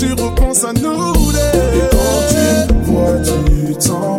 tu repenses à nous deux. Et quand tu vois, tu t'en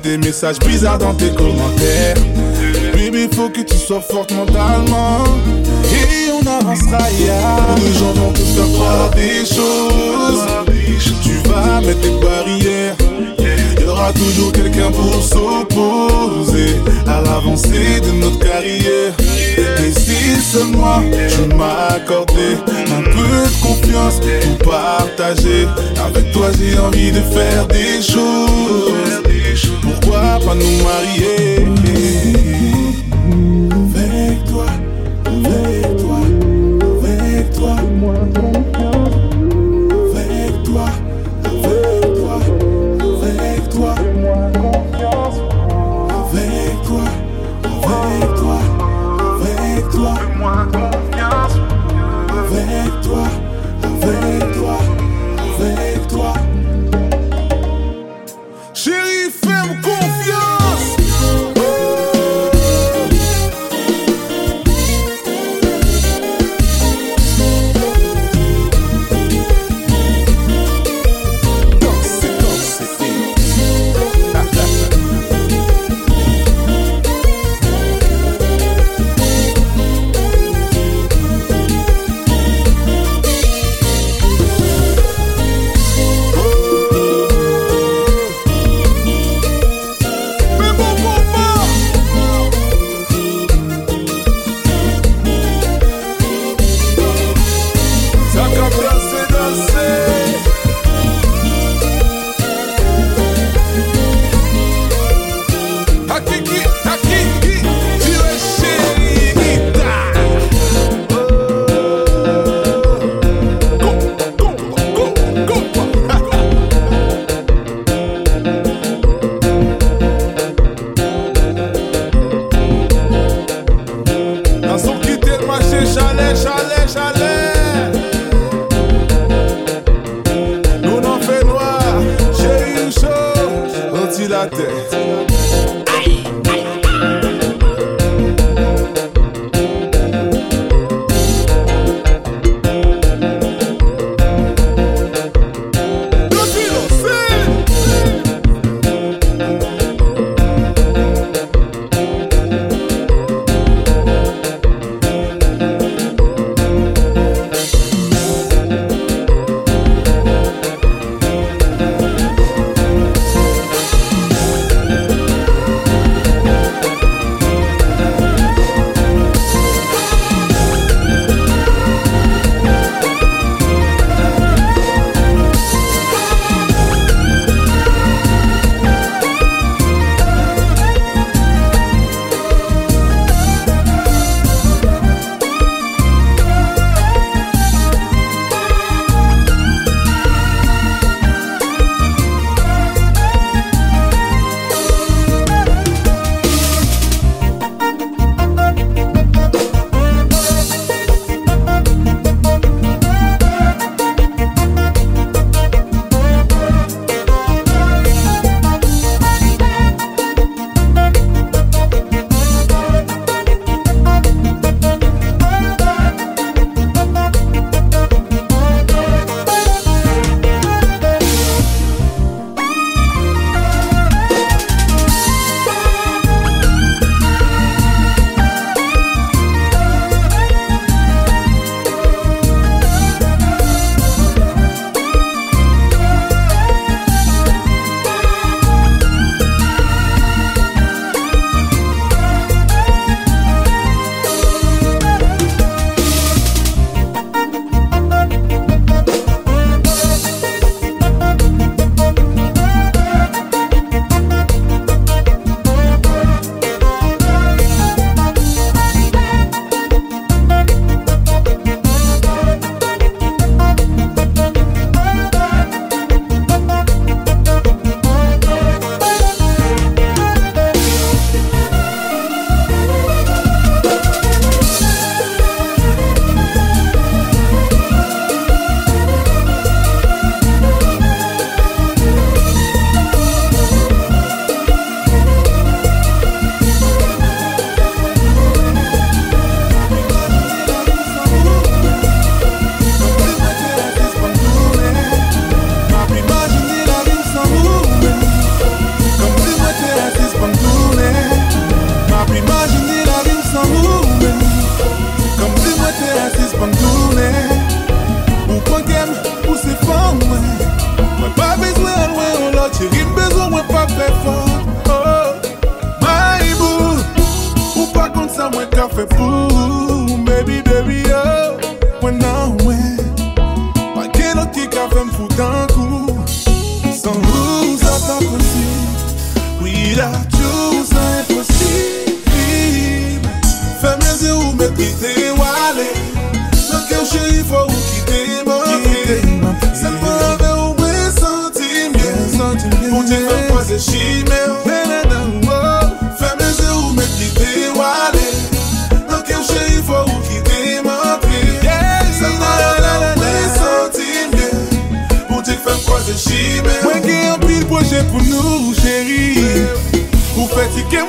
des messages bizarres dans tes commentaires. Baby, faut que tu sois forte mentalement. Et on avancera, yeah. Les gens vont te faire croire des choses. Tu vas mettre des barrières. Il y aura toujours quelqu'un pour s'opposer à l'avancée de notre carrière. Et si seulement tu m'accordais un peu de confiance pour partager. Avec toi, j'ai envie de faire des choses. pa nou marye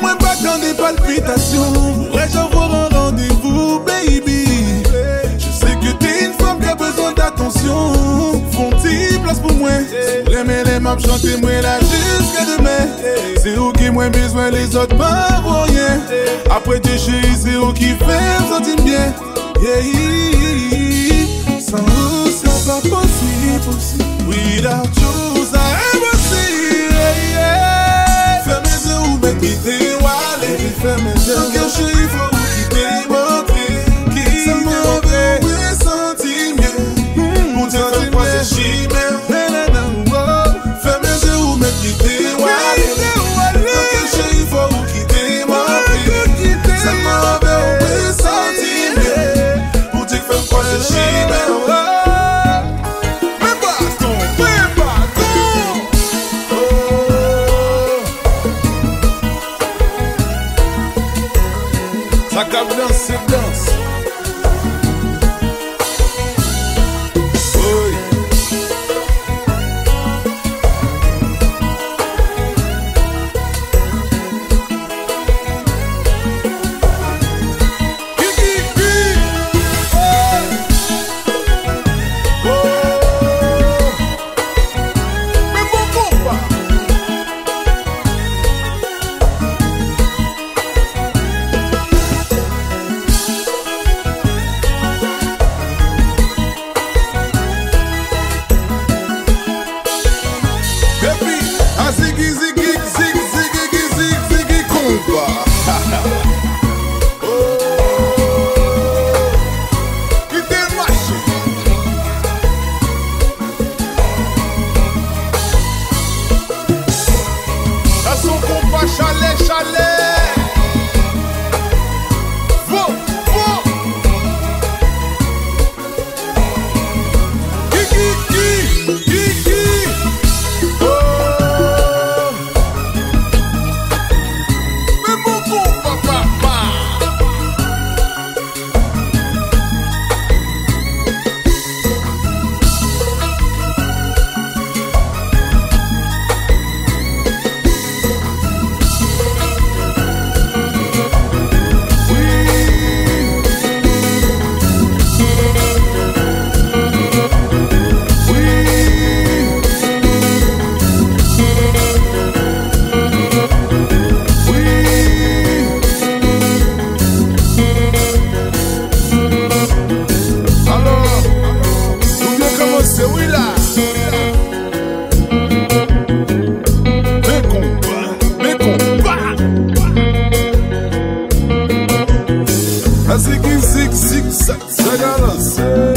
mwen bak nan de palpitasyon Vrej avor an randevou, baby. Je se ke te yon fom ka bezon d'atensyon Fon ti plas pou mwen Leme lem ap chante mwen la jiska demen Se ou ki mwen bezwen, les ot pa voyen Apre te cheri, se ou ki fem sentim bien. San ou, san pa posi, posi Without you fè mè jè Mè chè y fò ou ki te mò pè Ki te mò pè Ou e santi mè Mou te fè kwa se jimè Fè mè jè ou mè ki te wè Mè chè y fò ou ki te mò pè Ki te mò pè Ou e santi mè Mou te fè kwa se jimè Saca dança, dança. Zig, zig, zag, zagalance.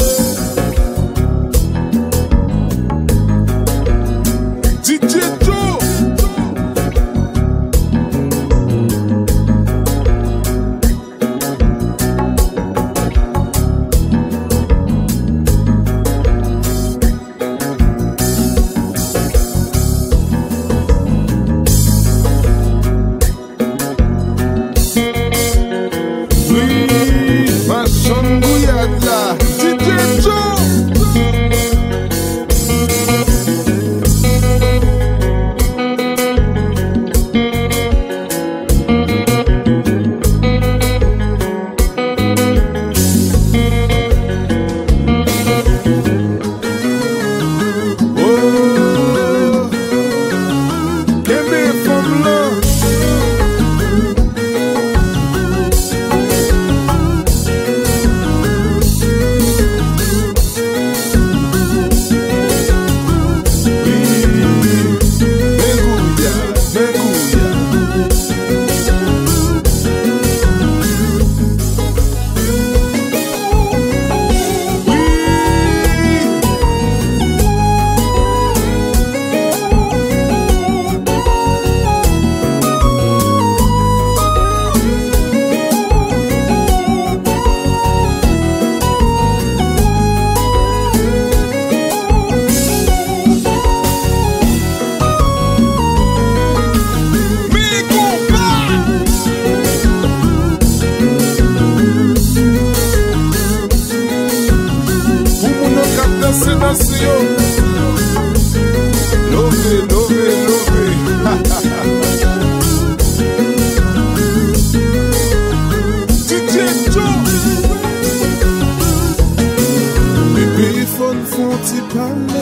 Fon fon ti pale.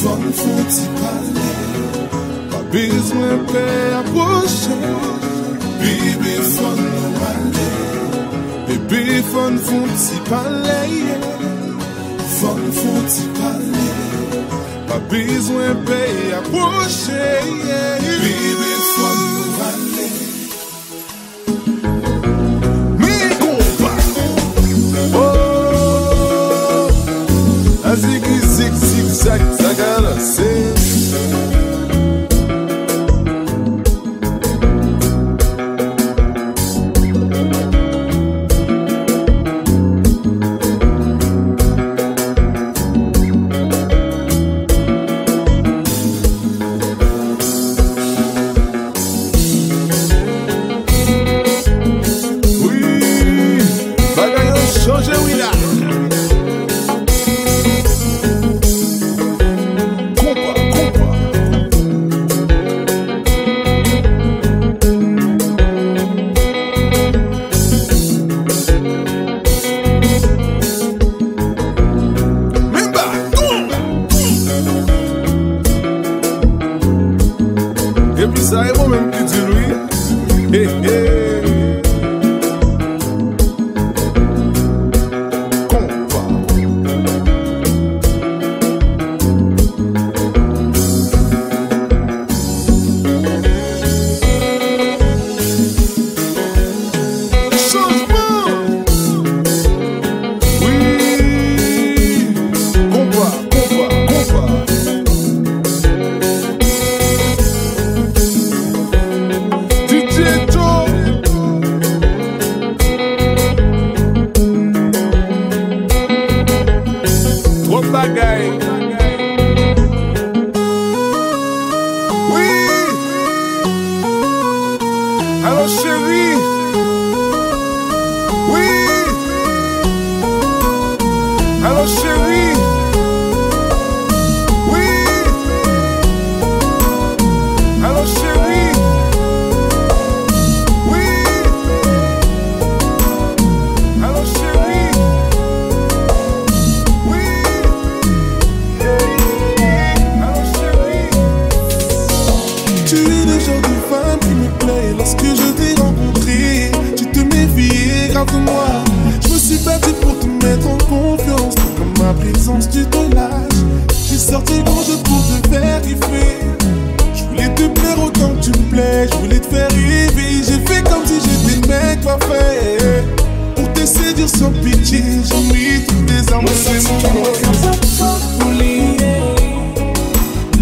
Fon fon ti pale. Pa bezwen pe aposhe Bebe fon nou pale. Bebe fon fon ti pale Fon fon ti pale. Pa bezwen pe aposhe Bebe fon nou pale Zack, Zack, Zack, ma présence tu te lâches. J'ai sorti grand jeu pour te faire kiffer Je voulais te plaire autant que tu me plais. Je voulais te faire rêver. J'ai fait comme si j'étais le mec parfait. Pour te séduire sans pitié J'ai mis toutes tes armes C'est mon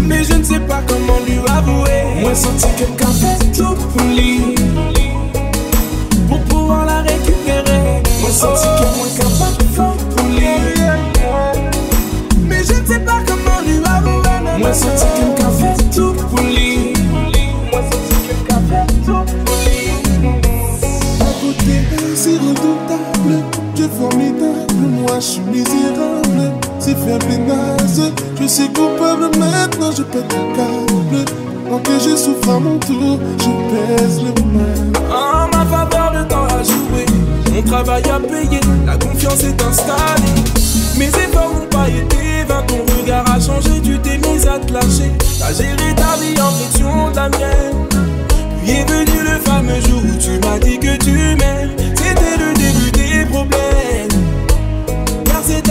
Mais je ne sais pas comment lui avouer. Moi, senti quelqu'un fait tout pour lui. Je suis misérable, c'est faible et naze, je suis coupable maintenant, je pète le câble, tant que je souffre à mon tour, je pèse le mal. En ma faveur, le temps a joué. Mon travail a payé, la confiance est installée. Mes efforts n'ont pas été vains, ton regard a changé, tu t'es mise à te lâcher. T'as géré ta vie en fonction de la mienne. Puis est venu le fameux jour où tu m'as dit que tu m'aimes. C'était le début des problèmes.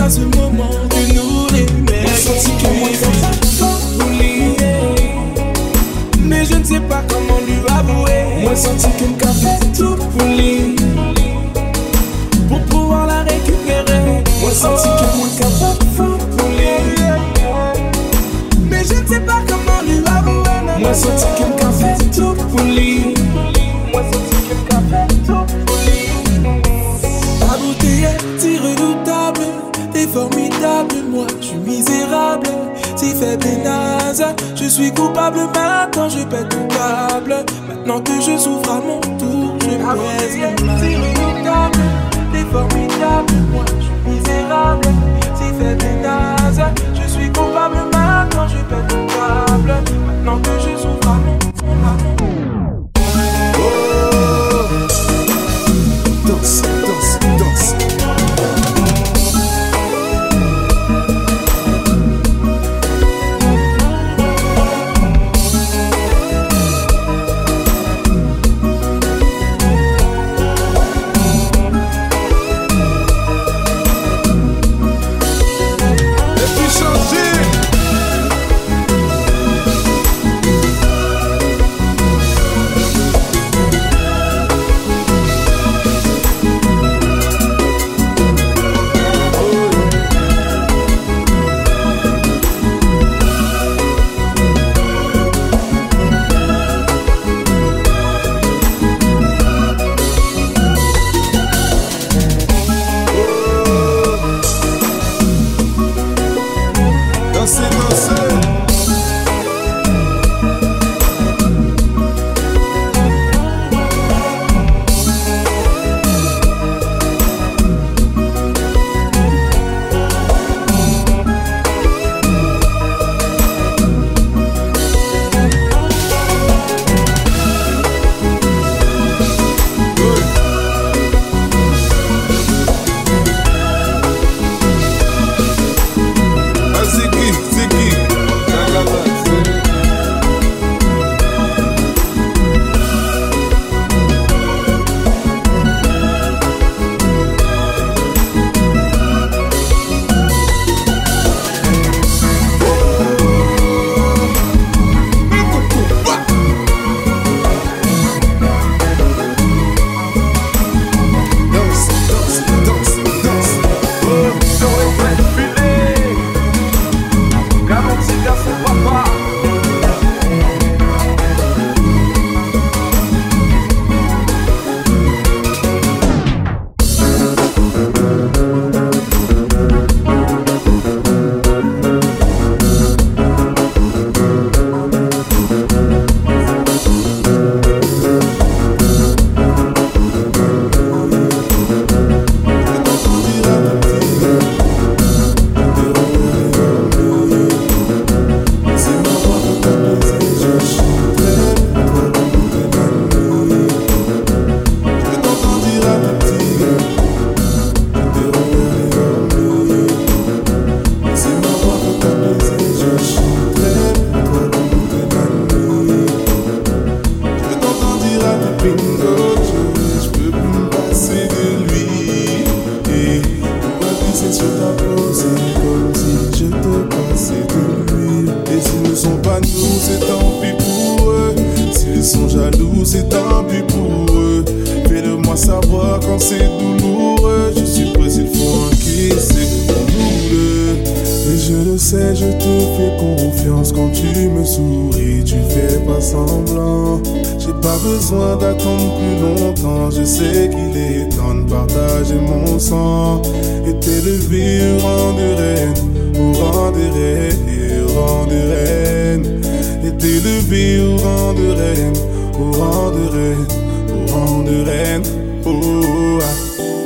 À ce moment que nous les mecs Mais je ne sais pas comment lui avouer. Moi senti quelqu'un fait tout pour lui. Pour pouvoir la récupérer. Moi senti quelqu'un fait tout pour lui. Mais je ne sais pas comment lui avouer. Moi senti quelqu'un fait des nazes. Je suis coupable maintenant, je pète tout câble. Maintenant que je souffre à mon tour, je baisse mon mal. t'es formidable, moi je suis misérable. Si fait des nazes, je suis coupable maintenant, je pète tout câble. Maintenant que je souffre à mon tour, je sais qu'il est temps de partager mon sang. Et t'élever au rang de reine, au rang de reine, rang de reine. Et t'élever au rang de reine, au rang de reine, au rang de reine. Oh, ah.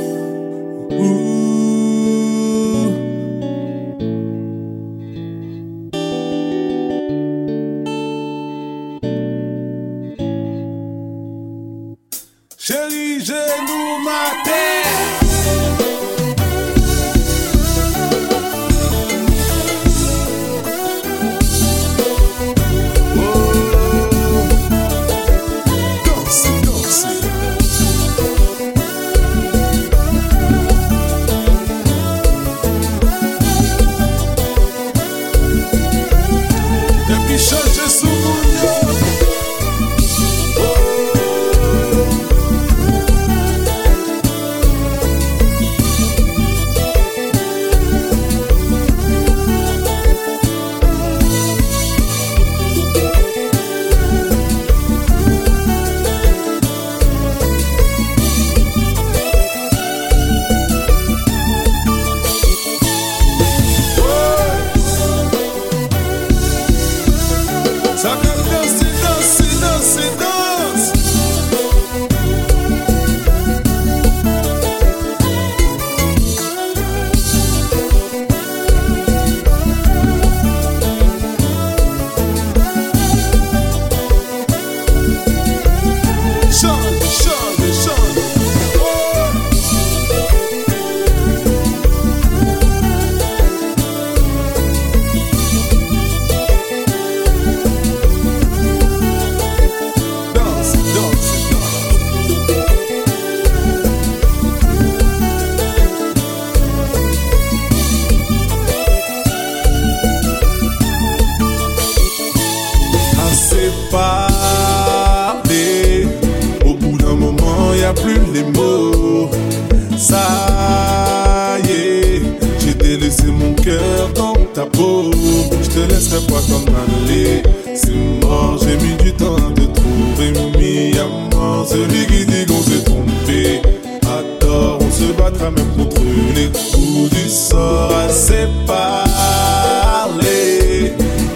Les coups du sort. Assez parlé.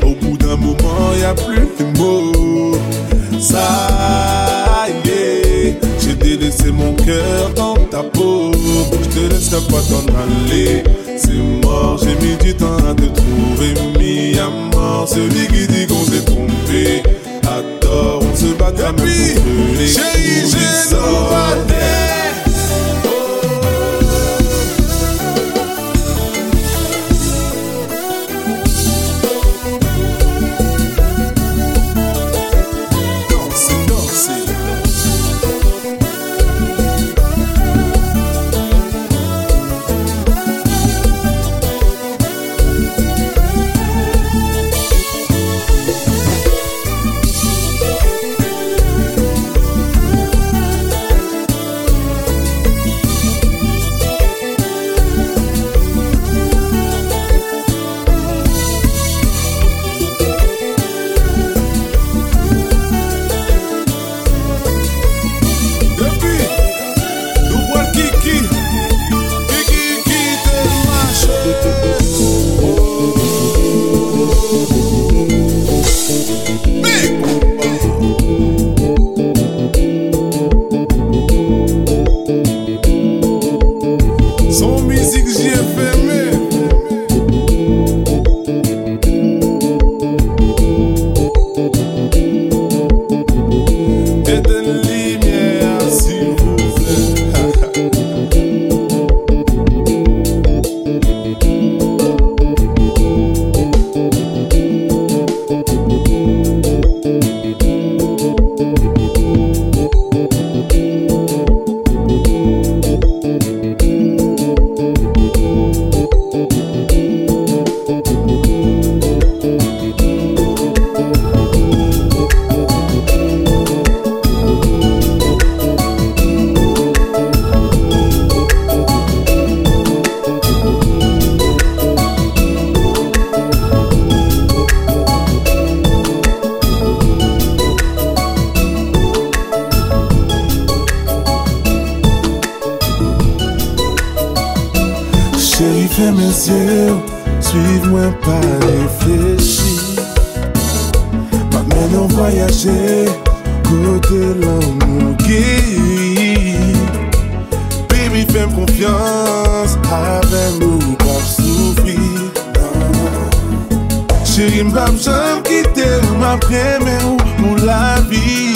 Au bout d'un moment, y a plus les mots. Ça y est, j'ai délaissé mon cœur dans ta peau. Je te laisserai pas t'en aller. C'est mort, j'ai mis du temps à te trouver. Mis à mort, celui qui dit qu'on s'est trompé. À tort, on se battra même contre les mwen pa reflechi. Pa men an voyaje Kote lan mou giri. Baby fèm konfians Ave mou pap soufi Chéri mbap jom kite Mbap reme ou mou la vi.